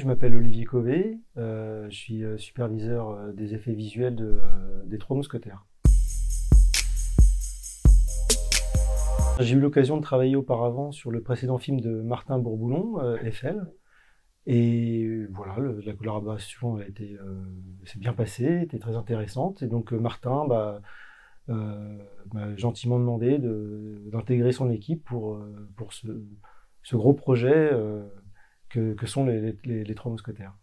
Je m'appelle Olivier Cové, je suis superviseur des effets visuels de, des Trois Mousquetaires. J'ai eu l'occasion de travailler auparavant sur le précédent film de Martin Bourboulon, Eiffel. Et voilà, la collaboration a été, s'est bien passée, était très intéressante. Et donc Martin bah, m'a gentiment demandé d'intégrer son équipe pour, pour ce gros projet que, sont les, Trois Mousquetaires.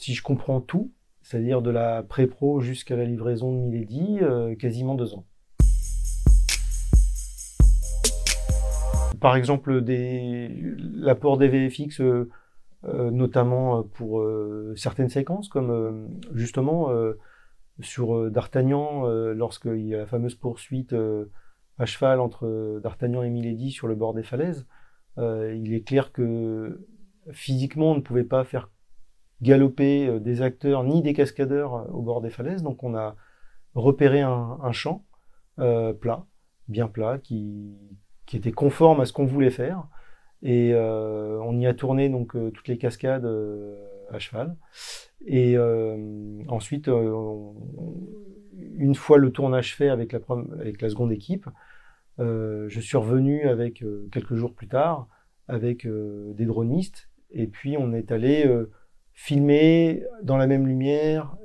Si je comprends tout, c'est-à-dire de la pré-pro jusqu'à la livraison de Milady, euh, quasiment deux ans. Par exemple, l'apport des VFX, euh, euh, notamment pour certaines séquences, comme justement sur D'Artagnan, lorsqu'il y a la fameuse poursuite à cheval entre D'Artagnan et Milady sur le bord des falaises, euh, il est clair que physiquement, on ne pouvait pas faire galoper euh, des acteurs ni des cascadeurs euh, au bord des falaises. Donc on a repéré un, champ plat, bien plat, qui, était conforme à ce qu'on voulait faire. Et on y a tourné donc toutes les cascades à cheval. Et ensuite, une fois le tournage fait avec la, seconde équipe, je suis revenu avec euh, quelques jours plus tard avec euh, des dronistes et puis on est allé filmer dans la même lumière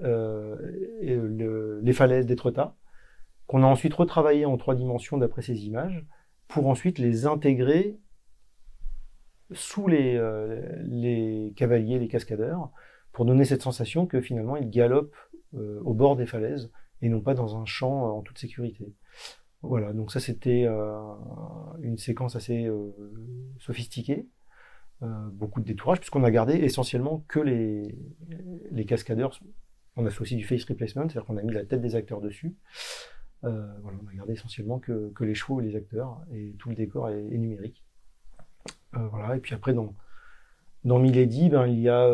les falaises d'Étretat qu'on a ensuite retravaillé en trois dimensions d'après ces images pour ensuite les intégrer sous les cavaliers, les cascadeurs, pour donner cette sensation que finalement ils galopent au bord des falaises et non pas dans un champ en toute sécurité. Voilà, donc ça c'était euh, une séquence assez euh, sophistiquée, euh, beaucoup de détourage, puisqu'on a gardé essentiellement que les, cascadeurs. On a fait aussi du face replacement, c'est-à-dire qu'on a mis la tête des acteurs dessus. voilà, on a gardé essentiellement que, que, les chevaux et les acteurs, et tout le décor est, numérique. voilà, et puis après, dans, dans Milady, ben, il y a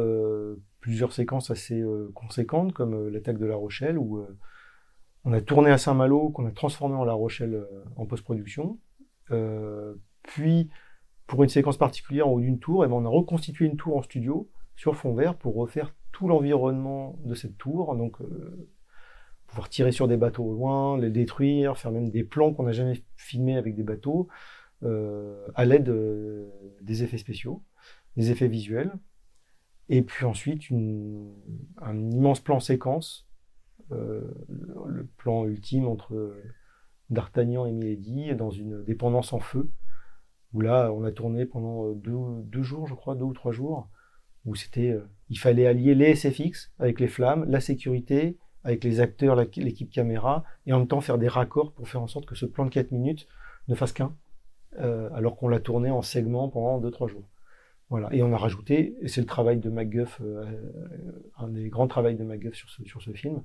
plusieurs séquences assez conséquentes, comme l'attaque de La Rochelle, où on a tourné à Saint-Malo, qu'on a transformé en La Rochelle euh, en post-production. Euh, puis, pour une séquence particulière en haut d'une tour, eh ben, on a reconstitué une tour en studio sur fond vert pour refaire tout l'environnement de cette tour. Donc, euh, pouvoir tirer sur des bateaux au loin, les détruire, faire même des plans qu'on n'a jamais filmés avec des bateaux, à l'aide des effets spéciaux, des effets visuels. Et puis ensuite, un immense plan séquence plan ultime entre D'Artagnan et Milady dans une dépendance en feu, où là, on a tourné pendant deux, jours, je crois, deux ou trois jours, où c'était, euh, il fallait allier les SFX avec les flammes, la sécurité, avec les acteurs, l'équipe caméra, et en même temps faire des raccords pour faire en sorte que ce plan de 4 minutes ne fasse qu'un, euh, alors qu'on l'a tourné en segments pendant 2-3 jours. Voilà. Et on a rajouté, et c'est le travail de MacGuff, un des grands travaux de MacGuff sur ce, sur ce film, euh,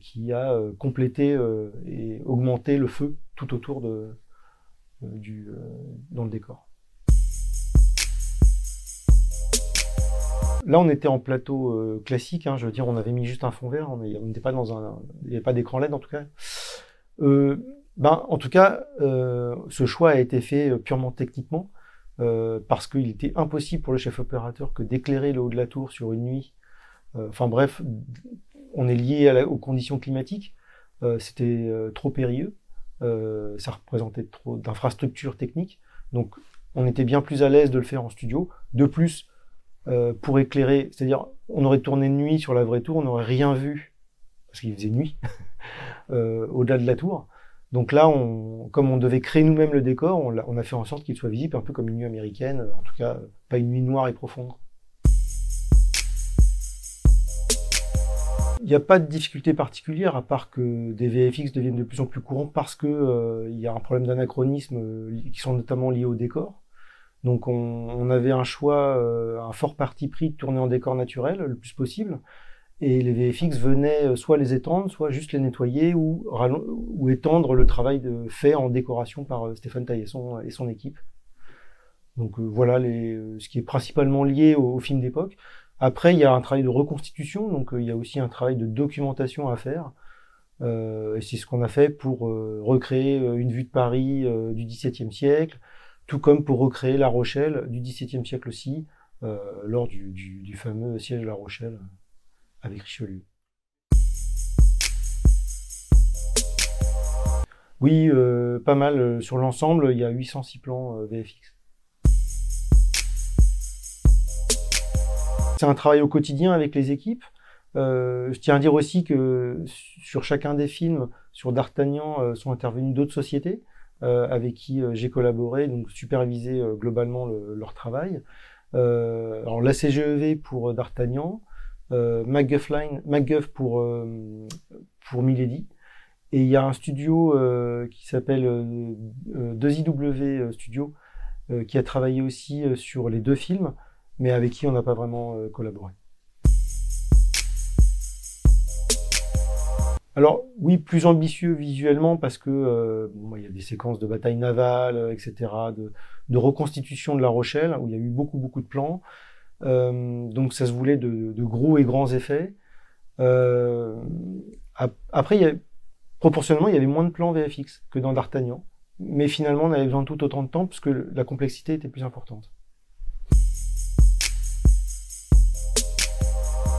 qui a euh, complété euh, et augmenté le feu tout autour de, dans le décor. Là, on était en plateau classique, hein, je veux dire, on avait mis juste un fond vert, on n'était pas dans un, il n'y avait pas d'écran LED en tout cas. ben, en tout cas, ce choix a été fait purement techniquement, parce qu'il était impossible pour le chef opérateur que d'éclairer le haut de la tour sur une nuit. Enfin bref, on est lié aux conditions climatiques. Euh, c'était euh, trop périlleux. Euh, ça représentait trop d'infrastructures techniques. Donc, on était bien plus à l'aise de le faire en studio. De plus, pour éclairer, c'est-à-dire, on aurait tourné de nuit sur la vraie tour, on n'aurait rien vu parce qu'il faisait nuit au-delà de la tour. Donc là, comme on devait créer nous-mêmes le décor, on a, fait en sorte qu'il soit visible un peu comme une nuit américaine, en tout cas pas une nuit noire et profonde. Il n'y a pas de difficulté particulière à part que des VFX deviennent de plus en plus courants parce que euh, il y a un problème d'anachronisme euh, qui sont notamment liés au décor. Donc on, avait un choix, euh, un fort parti pris de tourner en décor naturel le plus possible. Et les VFX venaient soit les étendre, soit juste les nettoyer ou, étendre le travail de, fait en décoration par Stéphane Taillasson et son équipe. Donc voilà ce qui est principalement lié au film d'époque. Après, il y a un travail de reconstitution, donc euh, il y a aussi un travail de documentation à faire. Euh, et c'est ce qu'on a fait pour euh, recréer une vue de Paris du XVIIe siècle, tout comme pour recréer La Rochelle du XVIIe siècle aussi, lors du, du, fameux siège de La Rochelle avec Richelieu. Oui, pas mal. Sur l'ensemble, il y a 806 plans VFX. C'est un travail au quotidien avec les équipes. Euh, je tiens à dire aussi que sur chacun des films, sur D'Artagnan, euh, sont intervenues d'autres sociétés euh, avec qui j'ai collaboré, donc supervisé globalement leur travail. alors la CGEV pour D'Artagnan, MacGuff, pour, pour Milady. Et il y a un studio qui s'appelle 2IW Studio qui a travaillé aussi sur les deux films mais avec qui on n'a pas vraiment euh, collaboré. Alors oui, plus ambitieux visuellement parce que euh, il y a des séquences de bataille navale, euh, etc., de, reconstitution de La Rochelle où il y a eu beaucoup beaucoup de plans. donc ça se voulait de, gros et grands effets. après, proportionnellement, il y avait moins de plans VFX que dans D'Artagnan, mais finalement, on avait besoin de tout autant de temps parce que la complexité était plus importante.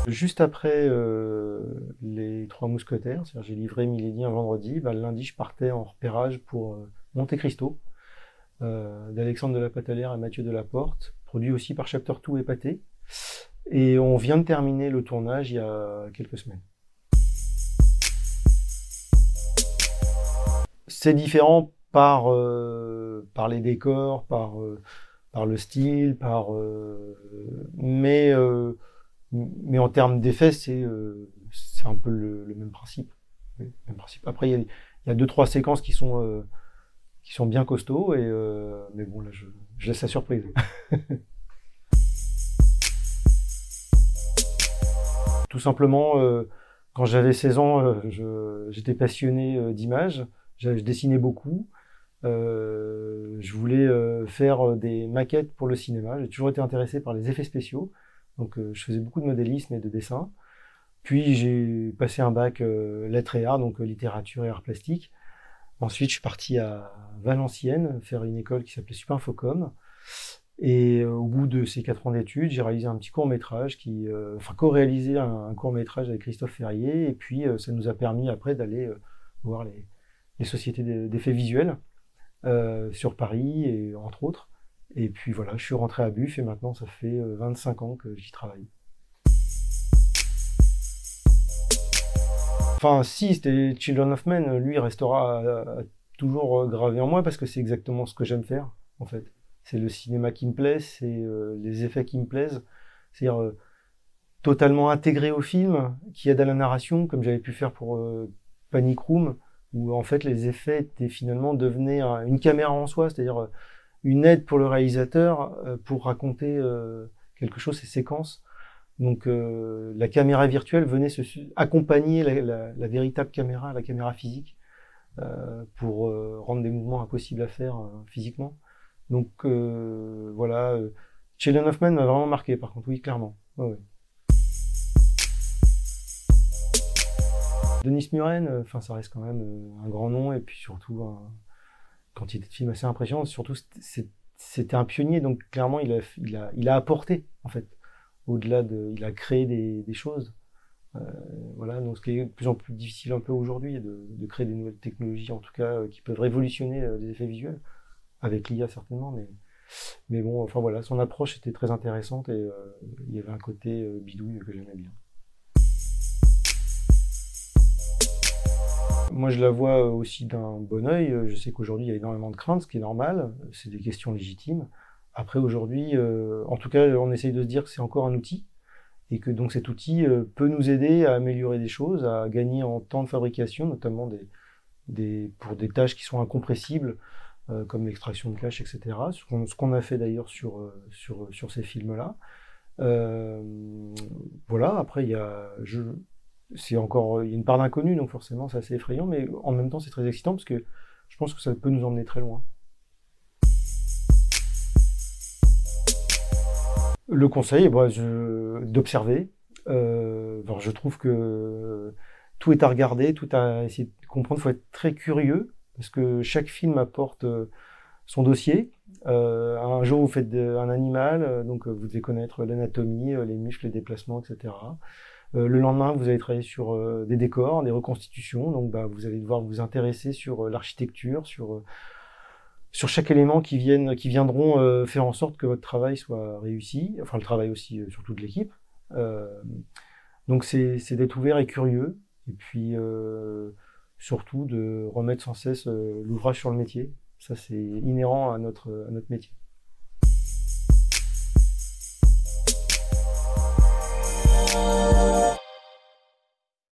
Juste après euh, les Trois Mousquetaires, j'ai livré Milady un vendredi, bah, le lundi je partais en repérage pour euh, Monte Cristo, euh, d'Alexandre de la Patalière et Mathieu de la Porte, produit aussi par Chapter 2 et Pâté. Et on vient de terminer le tournage il y a quelques semaines. C'est différent par, par les décors, par, par le style, par mais mais en termes d'effet, c'est euh, c'est un peu le, même principe. Après, il y, a, deux trois séquences qui sont euh, qui sont bien costauds et euh, mais bon là, je laisse la surprise. Tout simplement, quand j'avais 16 ans, j'étais passionné d'images. Je dessinais beaucoup. je voulais faire des maquettes pour le cinéma. J'ai toujours été intéressé par les effets spéciaux. Donc euh, je faisais beaucoup de modélisme et de dessin. Puis j'ai passé un bac euh, lettres et arts, donc euh, littérature et arts plastiques. Ensuite, je suis parti à Valenciennes faire une école qui s'appelait Supinfocom. Et au bout de ces quatre ans d'études, j'ai réalisé un petit court métrage qui, enfin, co-réalisé un, court métrage avec Christophe Ferrier. Et puis, ça nous a permis après d'aller voir les, les sociétés d'effets visuels sur Paris et entre autres. Et puis voilà, je suis rentré à Buff et maintenant ça fait 25 euh, ans que j'y travaille. Enfin, si, c'était Children of Men, lui, restera euh, toujours euh, gravé en moi parce que c'est exactement ce que j'aime faire, en fait. C'est le cinéma qui me plaît, c'est les effets qui me plaisent. C'est-à-dire totalement intégré au film, qui aide à la narration, comme j'avais pu faire pour Panic Room, où en fait les effets étaient finalement devenaient une caméra en soi, c'est-à-dire une aide pour le réalisateur euh, pour raconter euh, quelque chose, ces séquences. Donc euh, la caméra virtuelle venait se accompagner la, véritable caméra, la caméra physique, pour rendre des mouvements impossibles à faire physiquement. Donc voilà, Children of Man m'a vraiment marqué par contre, oui, clairement. Denis Muren, enfin ça reste quand même un grand nom et puis surtout un, quantité de films assez impressionnante. Surtout, c'était un pionnier, donc clairement, il a, apporté, en fait, au-delà de. Il a créé des, choses. Euh, voilà, donc ce qui est de plus en plus difficile un peu aujourd'hui, de, créer des nouvelles technologies, en tout cas, euh, qui peuvent révolutionner euh, les effets visuels, avec l'IA certainement. Mais bon, enfin voilà, son approche était très intéressante et il y avait un côté bidouille que j'aimais bien. Moi, je la vois aussi d'un bon oeil. Je sais qu'aujourd'hui, il y a énormément de craintes, ce qui est normal. C'est des questions légitimes. Après, aujourd'hui, euh, en tout cas, on essaye de se dire que c'est encore un outil et que donc cet outil euh, peut nous aider à améliorer des choses, à gagner en temps de fabrication, notamment pour des tâches qui sont incompressibles, euh, comme l'extraction de cache, etc. Ce qu'on a fait d'ailleurs sur, sur, sur ces films-là. voilà, après, il y a, je, c'est encore, il y a une part d'inconnu, donc forcément c'est assez effrayant, mais en même temps c'est très excitant parce que je pense que ça peut nous emmener très loin. Le conseil, bah, d'observer. Euh, je trouve que tout est à regarder, tout à essayer de comprendre. Il faut être très curieux parce que chaque film apporte son dossier. un jour, vous faites un animal, donc vous devez connaître l'anatomie, les muscles, les déplacements, etc. le lendemain, vous allez travailler sur des décors, des reconstitutions. Donc, bah, vous allez devoir vous intéresser sur l'architecture, sur sur chaque élément qui viennent, qui viendront faire en sorte que votre travail soit réussi. Enfin, le travail aussi surtout de l'équipe. donc, c'est d'être ouvert et curieux, et puis surtout de remettre sans cesse l'ouvrage sur le métier. Ça, c'est inhérent à notre, à notre métier.